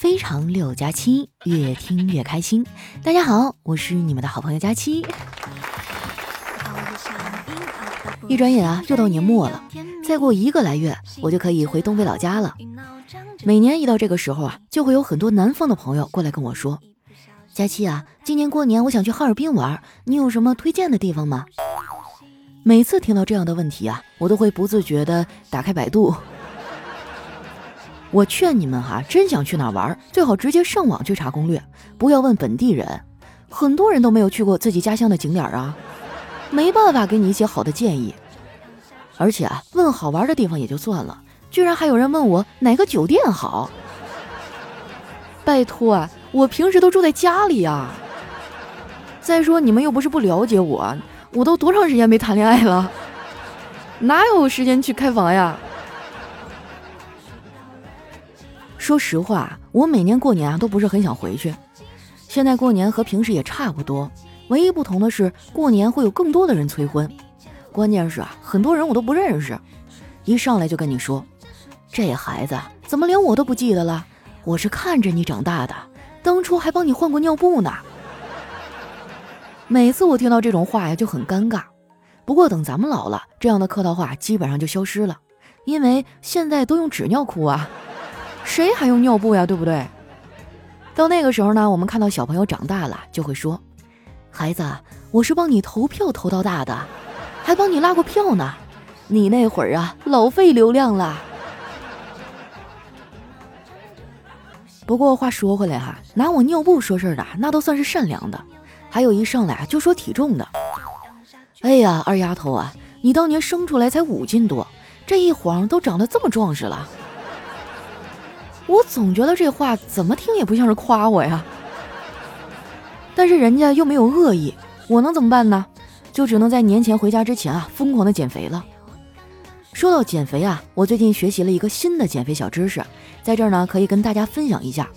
非常六加七，越听越开心。大家好，我是你们的好朋友佳期。一转眼啊，又到年末了，再过一个来月，我就可以回东北老家了。每年一到这个时候啊，就会有很多南方的朋友过来跟我说：“佳期啊，今年过年我想去哈尔滨玩，你有什么推荐的地方吗？”每次听到这样的问题啊，我都会不自觉的打开百度。我劝你们哈，真想去哪玩，最好直接上网去查攻略，不要问本地人。很多人都没有去过自己家乡的景点啊，没办法给你一些好的建议。而且啊，问好玩的地方也就算了，居然还有人问我哪个酒店好。拜托啊，我平时都住在家里啊。再说你们又不是不了解我，我都多长时间没谈恋爱了，哪有时间去开房呀？说实话，我每年过年啊都不是很想回去。现在过年和平时也差不多，唯一不同的是过年会有更多的人催婚。关键是啊，很多人我都不认识，一上来就跟你说，这孩子怎么连我都不记得了？我是看着你长大的，当初还帮你换过尿布呢。每次我听到这种话呀，就很尴尬。不过等咱们老了，这样的客套话基本上就消失了，因为现在都用纸尿裤啊。谁还用尿布呀？对不对？到那个时候呢，我们看到小朋友长大了，就会说：“孩子，我是帮你投票投到大的，还帮你拉过票呢。你那会儿啊，老费流量了。”不过话说回来哈，拿我尿布说事儿的那都算是善良的，还有一上来就说体重的。哎呀，二丫头啊，你当年生出来才五斤多，这一晃都长得这么壮实了。我总觉得这话怎么听也不像是夸我呀，但是人家又没有恶意，我能怎么办呢？就只能在年前回家之前啊，疯狂的减肥了。说到减肥啊，我最近学习了一个新的减肥小知识，在这儿呢可以跟大家分享一下，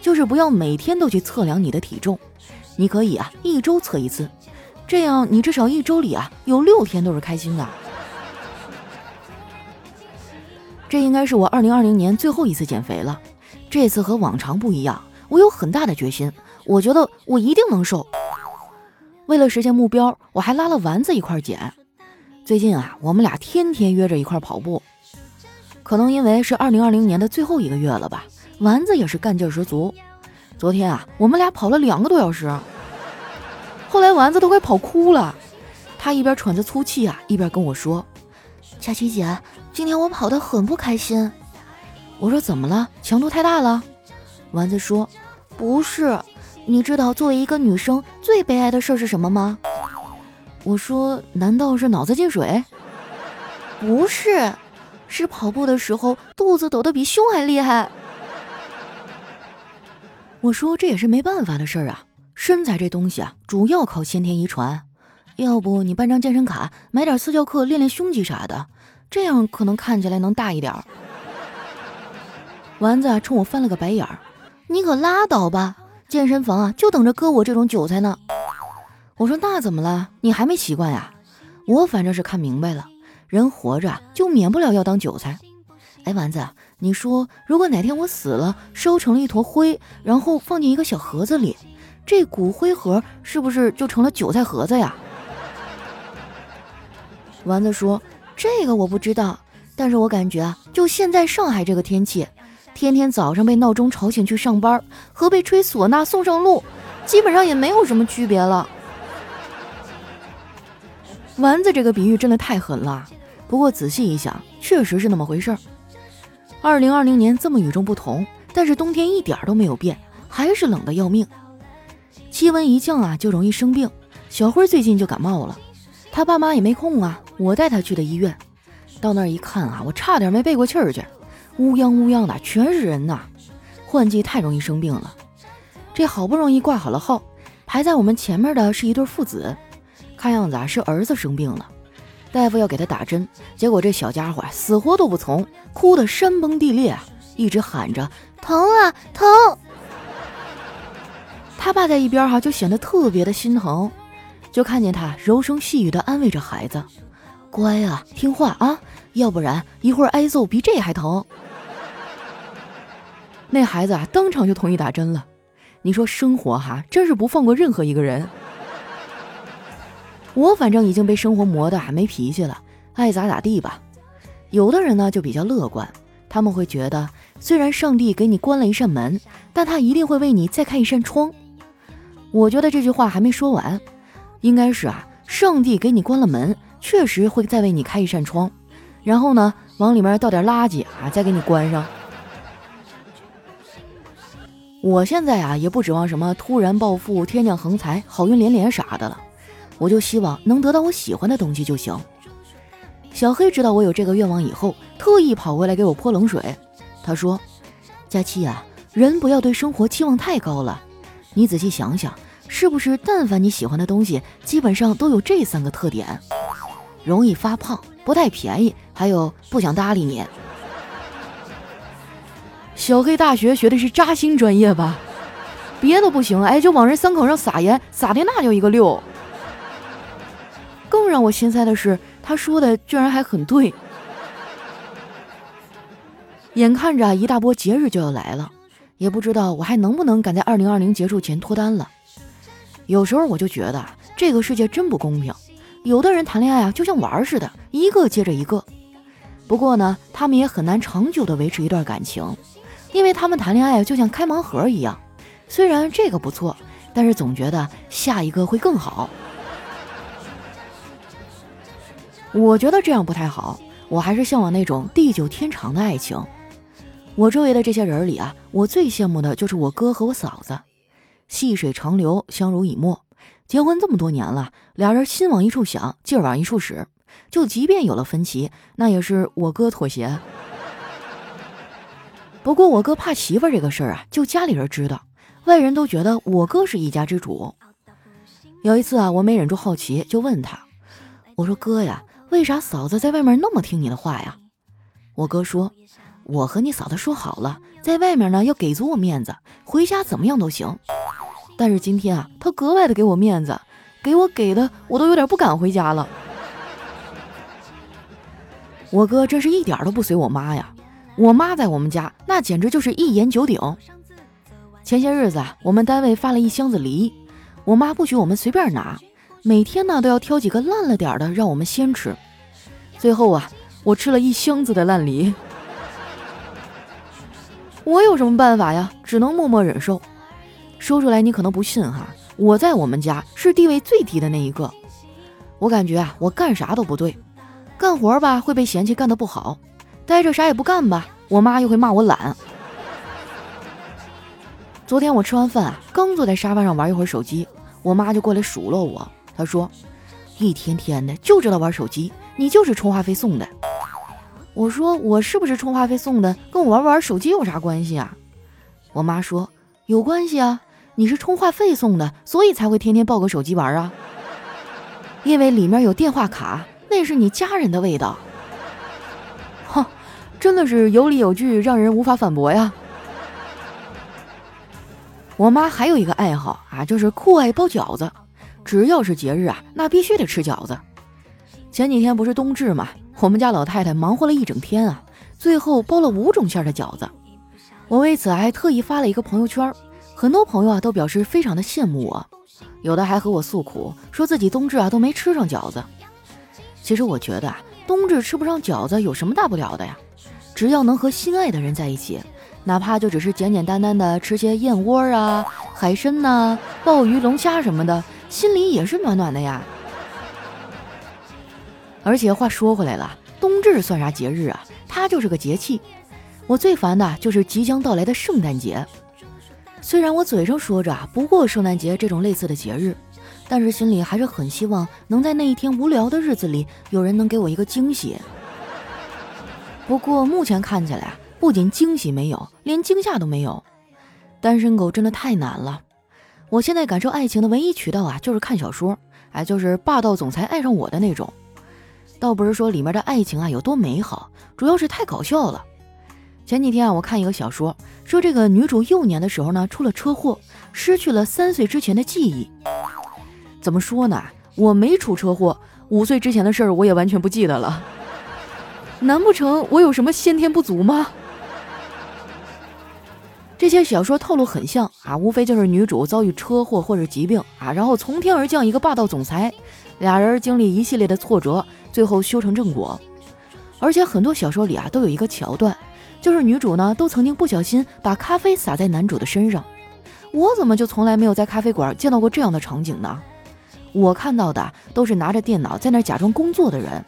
就是不要每天都去测量你的体重，你可以啊一周测一次，这样你至少一周里啊有六天都是开心的。这应该是我二零二零年最后一次减肥了，这次和往常不一样，我有很大的决心，我觉得我一定能瘦。为了实现目标，我还拉了丸子一块减。最近啊，我们俩天天约着一块跑步，可能因为是二零二零年的最后一个月了吧，丸子也是干劲十足。昨天啊，我们俩跑了两个多小时，后来丸子都快跑哭了，他一边喘着粗气啊，一边跟我说：“佳琪姐。”今天我跑得很不开心，我说怎么了？强度太大了。丸子说：“不是，你知道作为一个女生最悲哀的事是什么吗？”我说：“难道是脑子进水？”不是，是跑步的时候肚子抖得比胸还厉害。我说：“这也是没办法的事儿啊，身材这东西啊，主要靠先天遗传。要不你办张健身卡，买点私教课练练胸肌啥的。”这样可能看起来能大一点儿。丸子冲我翻了个白眼儿：“你可拉倒吧，健身房啊就等着割我这种韭菜呢。”我说：“那怎么了？你还没习惯呀？我反正是看明白了，人活着就免不了要当韭菜。哎，丸子，你说如果哪天我死了，烧成了一坨灰，然后放进一个小盒子里，这骨灰盒是不是就成了韭菜盒子呀？”丸子说。这个我不知道，但是我感觉啊，就现在上海这个天气，天天早上被闹钟吵醒去上班，和被吹唢呐送上路，基本上也没有什么区别了。丸子这个比喻真的太狠了，不过仔细一想，确实是那么回事儿。二零二零年这么与众不同，但是冬天一点都没有变，还是冷的要命。气温一降啊，就容易生病。小辉最近就感冒了，他爸妈也没空啊。我带他去的医院，到那儿一看啊，我差点没背过气儿去，乌泱乌泱的全是人呐。换季太容易生病了，这好不容易挂好了号，排在我们前面的是一对父子，看样子啊是儿子生病了，大夫要给他打针，结果这小家伙死活都不从，哭得山崩地裂，一直喊着疼啊疼。他爸在一边哈就显得特别的心疼，就看见他柔声细语的安慰着孩子。乖啊，听话啊，要不然一会儿挨揍比这还疼。那孩子啊，当场就同意打针了。你说生活哈，真是不放过任何一个人。我反正已经被生活磨得还没脾气了，爱咋咋地吧。有的人呢就比较乐观，他们会觉得，虽然上帝给你关了一扇门，但他一定会为你再开一扇窗。我觉得这句话还没说完，应该是啊，上帝给你关了门，确实会再为你开一扇窗，然后呢，往里面倒点垃圾啊，再给你关上。我现在啊，也不指望什么突然暴富、天降横财、好运连连啥的了，我就希望能得到我喜欢的东西就行。小黑知道我有这个愿望以后，特意跑过来给我泼冷水。他说：“佳期啊，人不要对生活期望太高了。你仔细想想，是不是但凡你喜欢的东西，基本上都有这三个特点：容易发胖、不太便宜，还有不想搭理你。”小黑大学学的是扎心专业吧？别的不行，哎，就往人伤口上撒盐，撒的那叫一个溜。更让我心塞的是，他说的居然还很对。眼看着一大波节日就要来了，也不知道我还能不能赶在二零二零结束前脱单了。有时候我就觉得这个世界真不公平，有的人谈恋爱啊就像玩似的，一个接着一个。不过呢，他们也很难长久的维持一段感情。因为他们谈恋爱就像开盲盒一样，虽然这个不错，但是总觉得下一个会更好。我觉得这样不太好，我还是向往那种地久天长的爱情。我周围的这些人里啊，我最羡慕的就是我哥和我嫂子，细水长流，相濡以沫。结婚这么多年了，俩人心往一处想，劲儿往一处使，就即便有了分歧，那也是我哥妥协。不过我哥怕媳妇这个事儿啊，就家里人知道，外人都觉得我哥是一家之主。有一次啊，我没忍住好奇，就问他：“我说哥呀，为啥嫂子在外面那么听你的话呀？”我哥说：“我和你嫂子说好了，在外面呢要给足我面子，回家怎么样都行。但是今天啊，他格外的给我面子，给我给的我都有点不敢回家了。我哥真是一点都不随我妈呀。”我妈在我们家那简直就是一言九鼎。前些日子啊，我们单位发了一箱子梨，我妈不许我们随便拿，每天呢都要挑几个烂了点的让我们先吃。最后啊，我吃了一箱子的烂梨。我有什么办法呀？只能默默忍受。说出来你可能不信哈，我在我们家是地位最低的那一个。我感觉啊，我干啥都不对，干活吧会被嫌弃干得不好。待着啥也不干吧，我妈又会骂我懒。昨天我吃完饭啊，刚坐在沙发上玩一会儿手机，我妈就过来数落我。她说：“一天天的就知道玩手机，你就是充话费送的。”我说：“我是不是充话费送的？跟我玩不玩手机有啥关系啊？”我妈说：“有关系啊，你是充话费送的，所以才会天天抱个手机玩啊。因为里面有电话卡，那是你家人的味道。”哼真的是有理有据，让人无法反驳呀。我妈还有一个爱好啊，就是酷爱包饺子，只要是节日啊，那必须得吃饺子。前几天不是冬至嘛，我们家老太太忙活了一整天啊，最后包了五种馅的饺子。我为此还特意发了一个朋友圈，很多朋友啊都表示非常的羡慕我，有的还和我诉苦，说自己冬至啊都没吃上饺子。其实我觉得啊，冬至吃不上饺子有什么大不了的呀？只要能和心爱的人在一起，哪怕就只是简简单单的吃些燕窝啊、海参呐、鲍鱼、龙虾什么的，心里也是暖暖的呀。而且话说回来了，冬至算啥节日啊？它就是个节气。我最烦的就是即将到来的圣诞节。虽然我嘴上说着啊不过圣诞节这种类似的节日，但是心里还是很希望能在那一天无聊的日子里，有人能给我一个惊喜。不过目前看起来，不仅惊喜没有，连惊吓都没有。单身狗真的太难了。我现在感受爱情的唯一渠道啊，就是看小说，哎，就是霸道总裁爱上我的那种。倒不是说里面的爱情啊有多美好，主要是太搞笑了。前几天啊，我看一个小说，说这个女主幼年的时候呢出了车祸，失去了三岁之前的记忆。怎么说呢？我没出车祸，五岁之前的事儿我也完全不记得了。难不成我有什么先天不足吗？这些小说套路很像啊，无非就是女主遭遇车祸或者疾病啊，然后从天而降一个霸道总裁，俩人经历一系列的挫折，最后修成正果。而且很多小说里啊都有一个桥段，就是女主呢都曾经不小心把咖啡洒在男主的身上。我怎么就从来没有在咖啡馆见到过这样的场景呢？我看到的都是拿着电脑在那假装工作的人。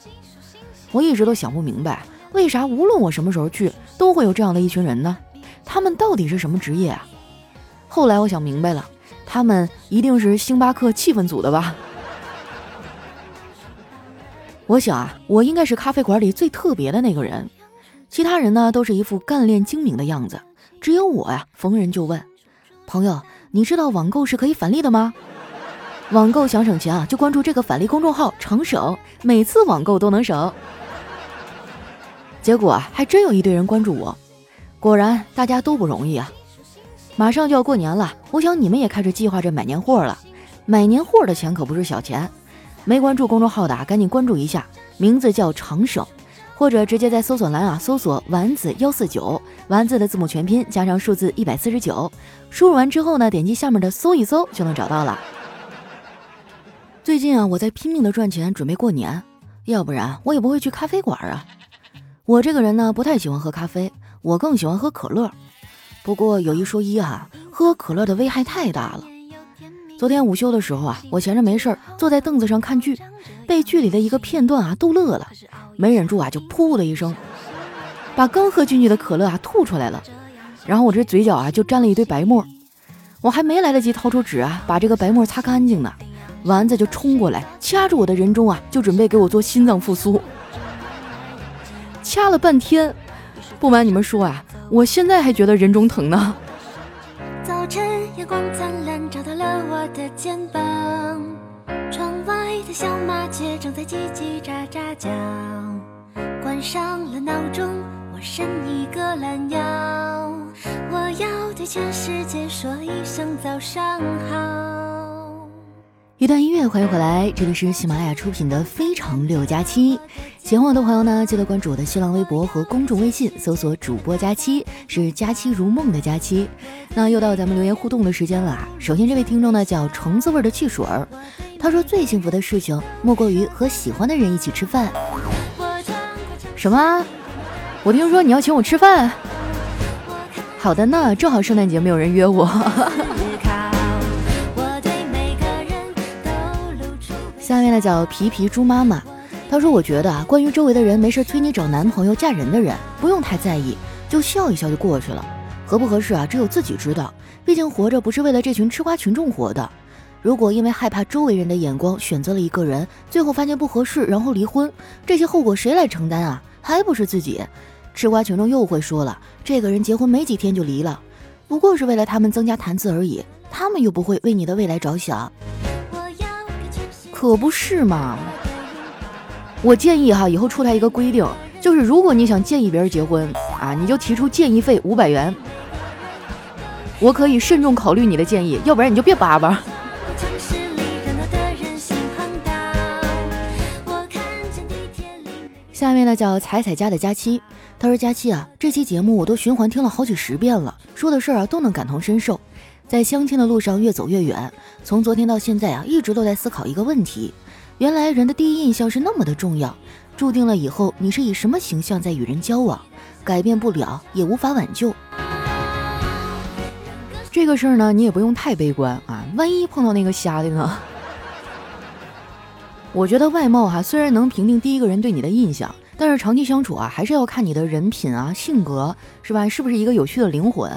我一直都想不明白，为啥无论我什么时候去，都会有这样的一群人呢？他们到底是什么职业啊？后来我想明白了，他们一定是星巴克气氛组的吧？我想啊，我应该是咖啡馆里最特别的那个人，其他人呢都是一副干练精明的样子，只有我呀，逢人就问。朋友，你知道网购是可以返利的吗？网购想省钱啊，就关注这个返利公众号“长省”，每次网购都能省。结果，还真有一堆人关注我。果然，大家都不容易啊！马上就要过年了，我想你们也开始计划着买年货了。买年货的钱可不是小钱，没关注公众号的赶紧关注一下，名字叫“长省”。或者直接在搜索栏啊搜索“丸子幺四九”，丸子的字母全拼加上数字一百四十九，输入完之后呢，点击下面的搜一搜就能找到了。最近啊，我在拼命的赚钱，准备过年，要不然我也不会去咖啡馆啊。我这个人呢，不太喜欢喝咖啡，我更喜欢喝可乐。不过有一说一啊，喝可乐的危害太大了。昨天午休的时候啊，我闲着没事儿，坐在凳子上看剧，被剧里的一个片段啊逗乐了。没忍住啊，就噗的一声，把刚喝进去的可乐啊吐出来了，然后我这嘴角啊就沾了一堆白沫，我还没来得及掏出纸啊把这个白沫擦干净呢，丸子就冲过来掐住我的人中啊，就准备给我做心脏复苏，掐了半天，不瞒你们说啊，我现在还觉得人中疼呢。早晨阳光灿烂，照到了我的肩膀。的小麻雀正在叽叽喳喳叫，关上了闹钟，我伸一个懒腰，我要对全世界说一声早上好。一段音乐，欢迎回来，这里是喜马拉雅出品的《非常六加七》。喜欢我的朋友呢，记得关注我的新浪微博和公众微信，搜索主播佳期，是佳期如梦的佳期。那又到咱们留言互动的时间了。首先，这位听众呢叫橙子味的汽水儿。他说：“最幸福的事情莫过于和喜欢的人一起吃饭。”什么？我听说你要请我吃饭？好的呢，正好圣诞节没有人约我。呢叫皮皮猪妈妈，她说：“我觉得啊，关于周围的人没事催你找男朋友、嫁人的人，不用太在意，就笑一笑就过去了。合不合适啊，只有自己知道。毕竟活着不是为了这群吃瓜群众活的。”如果因为害怕周围人的眼光选择了一个人，最后发现不合适，然后离婚，这些后果谁来承担啊？还不是自己？吃瓜群众又会说了，这个人结婚没几天就离了，不过是为了他们增加谈资而已，他们又不会为你的未来着想，可不是嘛？我建议哈，以后出台一个规定，就是如果你想建议别人结婚啊，你就提出建议费五百元，我可以慎重考虑你的建议，要不然你就别叭叭。下面呢叫彩彩家的佳期，他说：“佳期啊，这期节目我都循环听了好几十遍了，说的事儿啊都能感同身受。在相亲的路上越走越远，从昨天到现在啊，一直都在思考一个问题：原来人的第一印象是那么的重要，注定了以后你是以什么形象在与人交往，改变不了，也无法挽救。这个事儿呢，你也不用太悲观啊，万一碰到那个瞎的呢？” 我觉得外貌哈虽然能评定第一个人对你的印象，但是长期相处啊，还是要看你的人品啊、性格，是吧？是不是一个有趣的灵魂？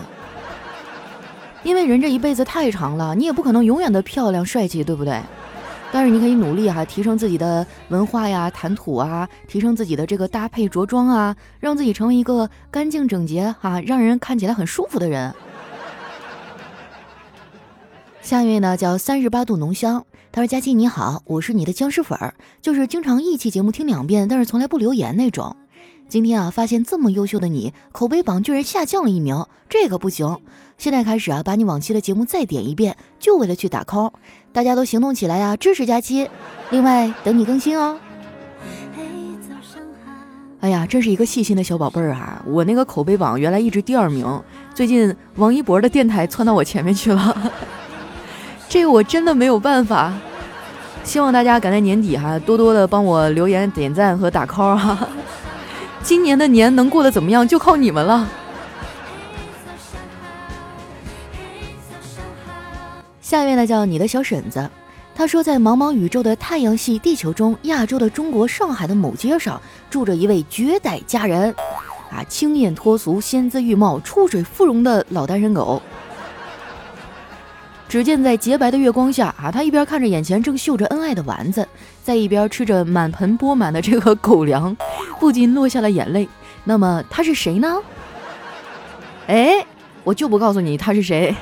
因为人这一辈子太长了，你也不可能永远的漂亮帅气，对不对？但是你可以努力哈，提升自己的文化呀、谈吐啊，提升自己的这个搭配着装啊，让自己成为一个干净整洁哈，让人看起来很舒服的人。下一位呢，叫三十八度浓香。他说：“佳琪你好，我是你的僵尸粉儿，就是经常一期节目听两遍，但是从来不留言那种。今天啊，发现这么优秀的你，口碑榜居然下降了一名，这可不行。现在开始啊，把你往期的节目再点一遍，就为了去打 call。大家都行动起来呀，支持佳期。另外，等你更新哦。”哎呀，真是一个细心的小宝贝儿啊！我那个口碑榜原来一直第二名，最近王一博的电台窜到我前面去了，这个我真的没有办法。希望大家赶在年底哈，多多的帮我留言、点赞和打 call 哈。今年的年能过得怎么样，就靠你们了。下一位呢，叫你的小婶子。他说，在茫茫宇宙的太阳系地球中，亚洲的中国上海的某街上，住着一位绝代佳人，啊，清艳脱俗、仙姿玉貌、出水芙蓉的老单身狗。只见在洁白的月光下，啊，他一边看着眼前正秀着恩爱的丸子，在一边吃着满盆钵满的这个 狗粮，不禁落下了眼泪。那么他是谁呢？哎，我就不告诉你他是谁。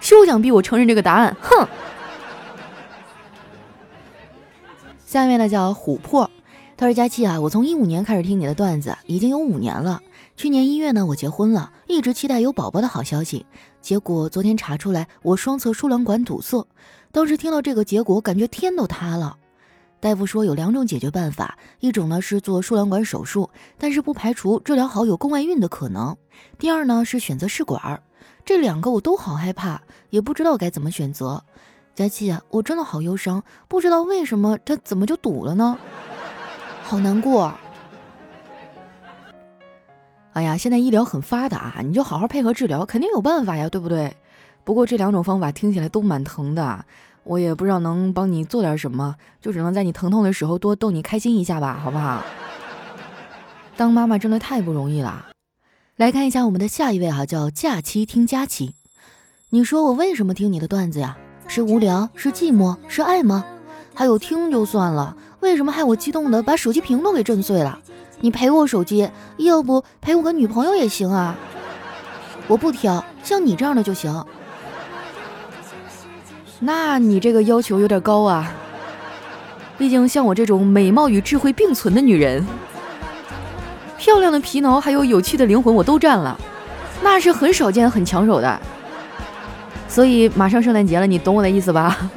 休想逼我承认这个答案，哼！下面呢叫琥珀，他说佳期啊，我从一五年开始听你的段子，已经有五年了。去年一月呢，我结婚了，一直期待有宝宝的好消息。结果昨天查出来我双侧输卵管堵塞，当时听到这个结果，感觉天都塌了。大夫说有两种解决办法，一种呢是做输卵管手术，但是不排除治疗好有宫外孕的可能。第二呢是选择试管，这两个我都好害怕，也不知道该怎么选择。佳琪啊，我真的好忧伤，不知道为什么它怎么就堵了呢？好难过。哎呀，现在医疗很发达，你就好好配合治疗，肯定有办法呀，对不对？不过这两种方法听起来都蛮疼的，我也不知道能帮你做点什么，就只能在你疼痛的时候多逗你开心一下吧，好不好？当妈妈真的太不容易了。来看一下我们的下一位哈，叫假期听佳期。你说我为什么听你的段子呀？是无聊，是寂寞，是爱吗？还有听就算了，为什么害我激动的把手机屏都给震碎了？你赔我手机，要不赔我个女朋友也行啊！我不挑，像你这样的就行。那你这个要求有点高啊！毕竟像我这种美貌与智慧并存的女人，漂亮的皮囊还有有趣的灵魂我都占了，那是很少见、很抢手的。所以马上圣诞节了，你懂我的意思吧？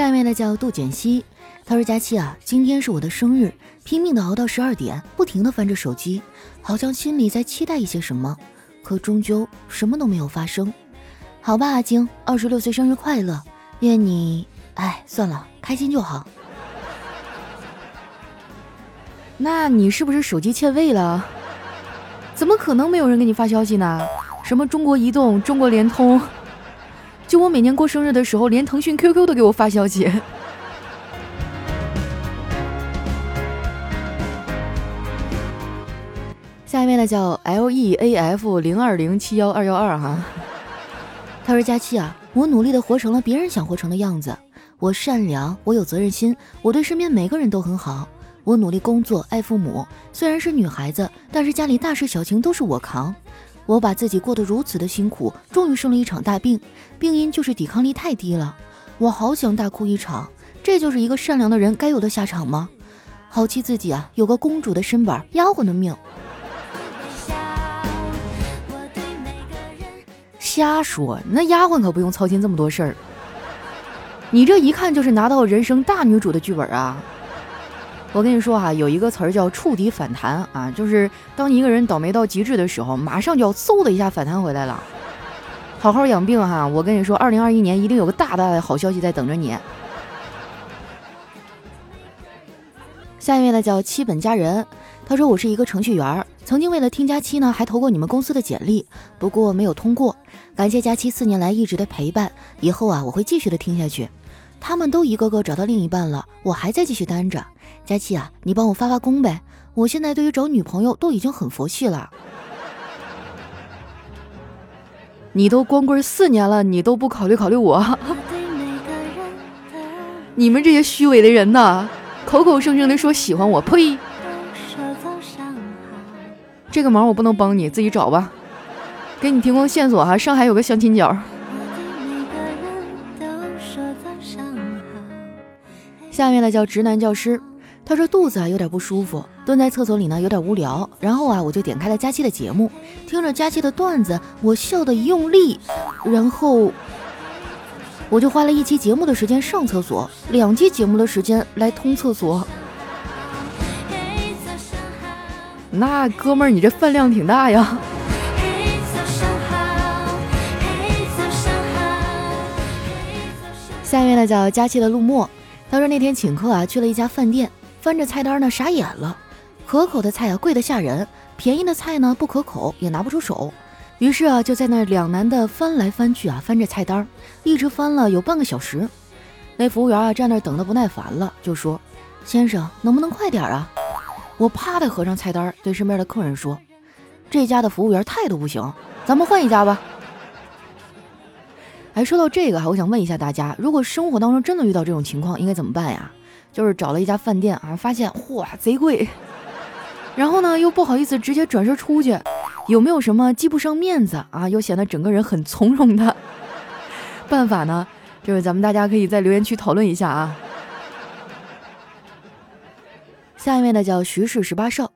下面的叫杜简熙，他说：“佳期啊，今天是我的生日，拼命的熬到十二点，不停的翻着手机，好像心里在期待一些什么，可终究什么都没有发生。好吧，阿晶，二十六岁生日快乐，愿你……哎，算了，开心就好。那你是不是手机欠位了？”怎么可能没有人给你发消息呢？什么中国移动、中国联通，就我每年过生日的时候，连腾讯 QQ 都给我发消息。下面呢叫 LEAF 零二零七幺二幺二哈，他说：“佳期啊，我努力的活成了别人想活成的样子，我善良，我有责任心，我对身边每个人都很好。”我努力工作，爱父母。虽然是女孩子，但是家里大事小情都是我扛。我把自己过得如此的辛苦，终于生了一场大病，病因就是抵抗力太低了。我好想大哭一场，这就是一个善良的人该有的下场吗？好气自己啊，有个公主的身板，丫鬟的命。瞎说，那丫鬟可不用操心这么多事儿。你这一看就是拿到人生大女主的剧本啊！我跟你说哈，有一个词儿叫触底反弹啊，就是当你一个人倒霉到极致的时候，马上就要嗖的一下反弹回来了。好好养病哈，我跟你说，二零二一年一定有个大大的好消息在等着你。下一位呢叫七本佳人，他说我是一个程序员，曾经为了听佳期呢，还投过你们公司的简历，不过没有通过。感谢佳期四年来一直的陪伴，以后啊我会继续的听下去。他们都一个个找到另一半了，我还在继续单着。佳琪啊，你帮我发发功呗！我现在对于找女朋友都已经很佛系了。你都光棍四年了，你都不考虑考虑我？你们这些虚伪的人呐，口口声声的说喜欢我，呸！这个忙我不能帮你，自己找吧。给你提供线索哈，上海有个相亲角。下面呢叫直男教师。他说肚子啊有点不舒服，蹲在厕所里呢有点无聊，然后啊我就点开了佳期的节目，听着佳期的段子，我笑的一用力，然后我就花了一期节目的时间上厕所，两期节目的时间来通厕所。那哥们儿，你这饭量挺大呀。下面呢叫佳期的陆墨，他说那天请客啊，去了一家饭店，翻着菜单呢，傻眼了。可口的菜啊，贵得吓人；便宜的菜呢，不可口，也拿不出手。于是啊，就在那两难的翻来翻去啊，翻着菜单，一直翻了有半个小时。那服务员啊，站那等得不耐烦了，就说：“先生，能不能快点啊？”我啪的合上菜单，对身边的客人说：“这家的服务员态度不行，咱们换一家吧。”哎，说到这个哈，我想问一下大家，如果生活当中真的遇到这种情况，应该怎么办呀？就是找了一家饭店啊，发现嚯贼贵，然后呢又不好意思直接转身出去，有没有什么既不伤面子啊，又显得整个人很从容的 办法呢？就是咱们大家可以在留言区讨论一下啊。下一位呢叫徐氏十八少，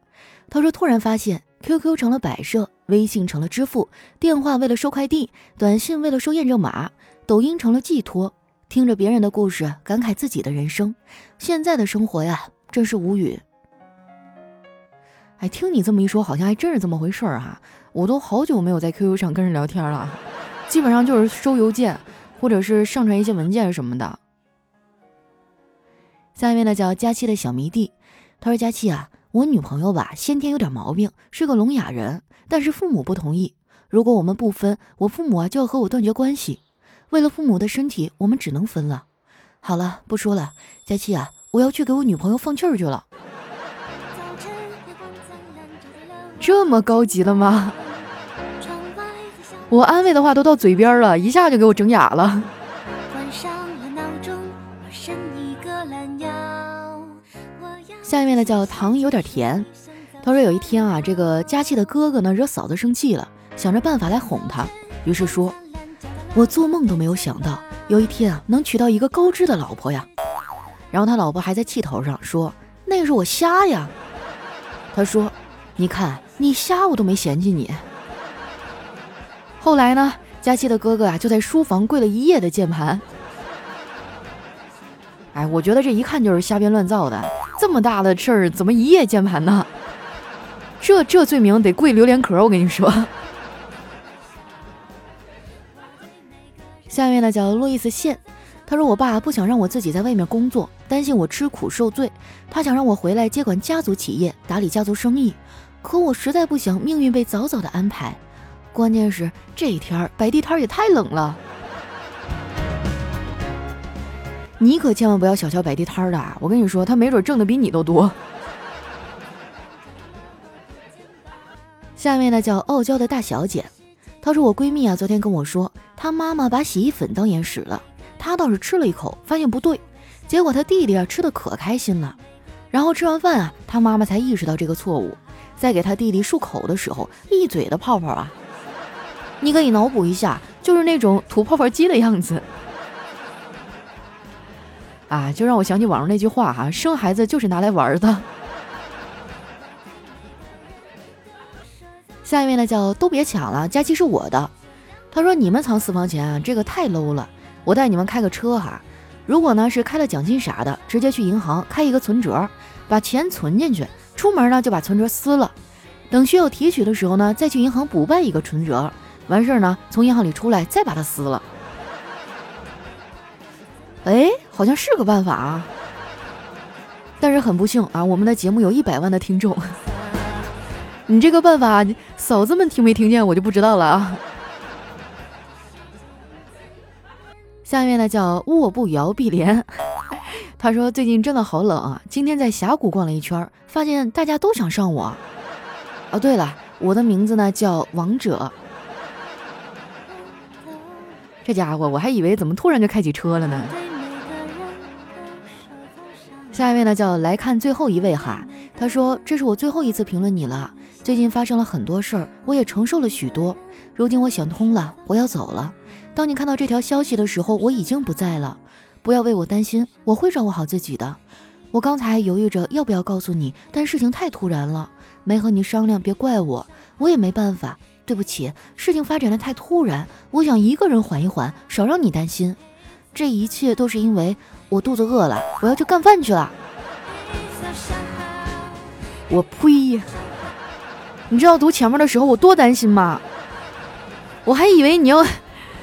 他说突然发现 QQ 成了摆设，微信成了支付，电话为了收快递，短信为了收验证码，抖音成了寄托。听着别人的故事，感慨自己的人生，现在的生活呀，真是无语。哎，听你这么一说，好像还真是这么回事儿哈。我都好久没有在 QQ 上跟人聊天了，基本上就是收邮件，或者是上传一些文件什么的。下面呢，叫佳期的小迷弟。他说：“佳期啊，我女朋友吧，先天有点毛病，是个聋哑人，但是父母不同意。如果我们不分，我父母啊就要和我断绝关系。为了父母的身体，我们只能分了。好了，不说了，佳期啊，我要去给我女朋友放气儿去了。这么高级了吗？我安慰的话都到嘴边了，一下就给我整哑了。”下面呢叫糖有点甜，他说有一天啊，这个佳期的哥哥呢惹嫂子生气了，想着办法来哄她，于是说：“我做梦都没有想到有一天啊能娶到一个高知的老婆呀。”然后他老婆还在气头上说：“那是我瞎呀。”他说：“你看你瞎我都没嫌弃你。”后来呢，佳期的哥哥啊就在书房跪了一夜的键盘。哎，我觉得这一看就是瞎编乱造的。这么大的事儿，怎么一夜键盘呢？这这罪名得跪榴莲壳，我跟你说。下面呢叫路易斯线，他说我爸不想让我自己在外面工作，担心我吃苦受罪，他想让我回来接管家族企业，打理家族生意。可我实在不想命运被早早的安排，关键是这一天摆地摊也太冷了。你可千万不要小瞧摆地摊的，我跟你说，他没准挣的比你都多。下面呢叫傲娇的大小姐，她说我闺蜜啊，昨天跟我说，她妈妈把洗衣粉当眼使了，她倒是吃了一口，发现不对，结果她弟弟啊吃的可开心了，然后吃完饭啊，她妈妈才意识到这个错误，在给她弟弟漱口的时候，一嘴的泡泡啊，你可以脑补一下，就是那种吐泡泡机的样子。啊，就让我想起网上那句话哈，生孩子就是拿来玩的。下一位呢叫都别抢了，佳期是我的。他说你们藏私房钱啊，这个太 low 了。我带你们开个车哈，如果呢是开了奖金啥的，直接去银行开一个存折，把钱存进去，出门呢就把存折撕了，等需要提取的时候呢，再去银行补办一个存折，完事儿呢从银行里出来再把它撕了。哎，好像是个办法啊，但是很不幸啊，我们的节目有一百万的听众，你这个办法，嫂子们听没听见我就不知道了啊。下面呢叫卧不摇碧莲，他说最近真的好冷啊，今天在峡谷逛了一圈，发现大家都想上我。哦，对了，我的名字呢叫王者。这家伙，我还以为怎么突然就开起车了呢。下一位呢，叫来看最后一位哈。他说：“这是我最后一次评论你了。最近发生了很多事儿，我也承受了许多。如今我想通了，我要走了。当你看到这条消息的时候，我已经不在了。不要为我担心，我会照顾好自己的。我刚才犹豫着要不要告诉你，但事情太突然了，没和你商量，别怪我。我也没办法，对不起。事情发展的太突然，我想一个人缓一缓，少让你担心。这一切都是因为我肚子饿了，我要去干饭去了。我呸！你知道读前面的时候我多担心吗？我还以为你要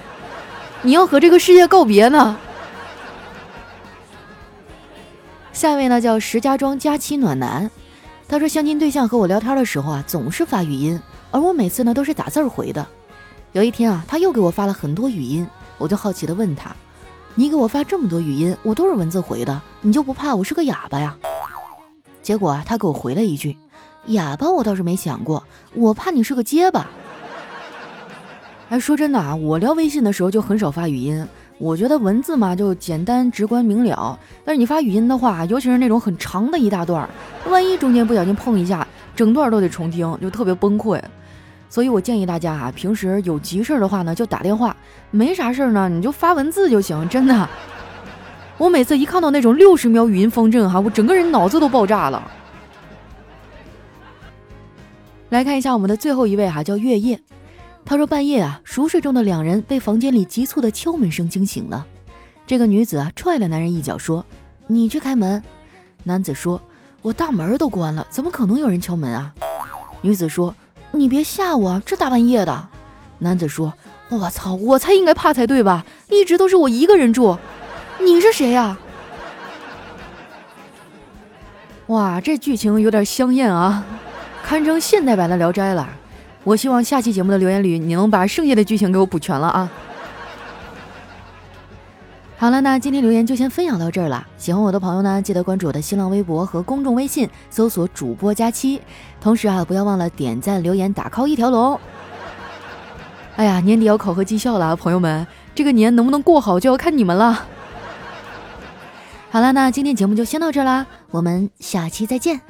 你要和这个世界告别呢。下一位呢叫石家庄佳期暖男，他说相亲对象和我聊天的时候啊，总是发语音，而我每次呢都是打字回的。有一天啊，他又给我发了很多语音，我就好奇的问他：“你给我发这么多语音，我都是文字回的，你就不怕我是个哑巴呀？”结果，他给我回了一句：“哑巴我倒是没想过，我怕你是个结巴。”哎，说真的啊，我聊微信的时候就很少发语音，我觉得文字嘛就简单直观明了，但是你发语音的话，尤其是那种很长的一大段，万一中间不小心碰一下，整段都得重听，就特别崩溃。所以我建议大家啊，平时有急事儿的话呢，就打电话；没啥事儿呢，你就发文字就行，真的。我每次一看到那种六十秒语音方阵哈，我整个人脑子都爆炸了。来看一下我们的最后一位哈，叫月夜。他说半夜啊，熟睡中的两人被房间里急促的敲门声惊醒了。这个女子啊，踹了男人一脚，说：“你去开门。”男子说：“我大门都关了，怎么可能有人敲门啊？”女子说：“你别吓我，这大半夜的。”男子说：“我操，我才应该怕才对吧？一直都是我一个人住。”你是谁呀？哇，这剧情有点香艳啊，堪称现代版的《聊斋》了。我希望下期节目的留言里，你能把剩下的剧情给我补全了啊！好了，那今天留言就先分享到这儿了。喜欢我的朋友呢，记得关注我的新浪微博和公众微信，搜索“主播佳期”。同时啊，不要忘了点赞、留言、打 call 一条龙。哎呀，年底要考核绩效了，朋友们，这个年能不能过好，就要看你们了。好了，那今天节目就先到这儿啦，我们下期再见。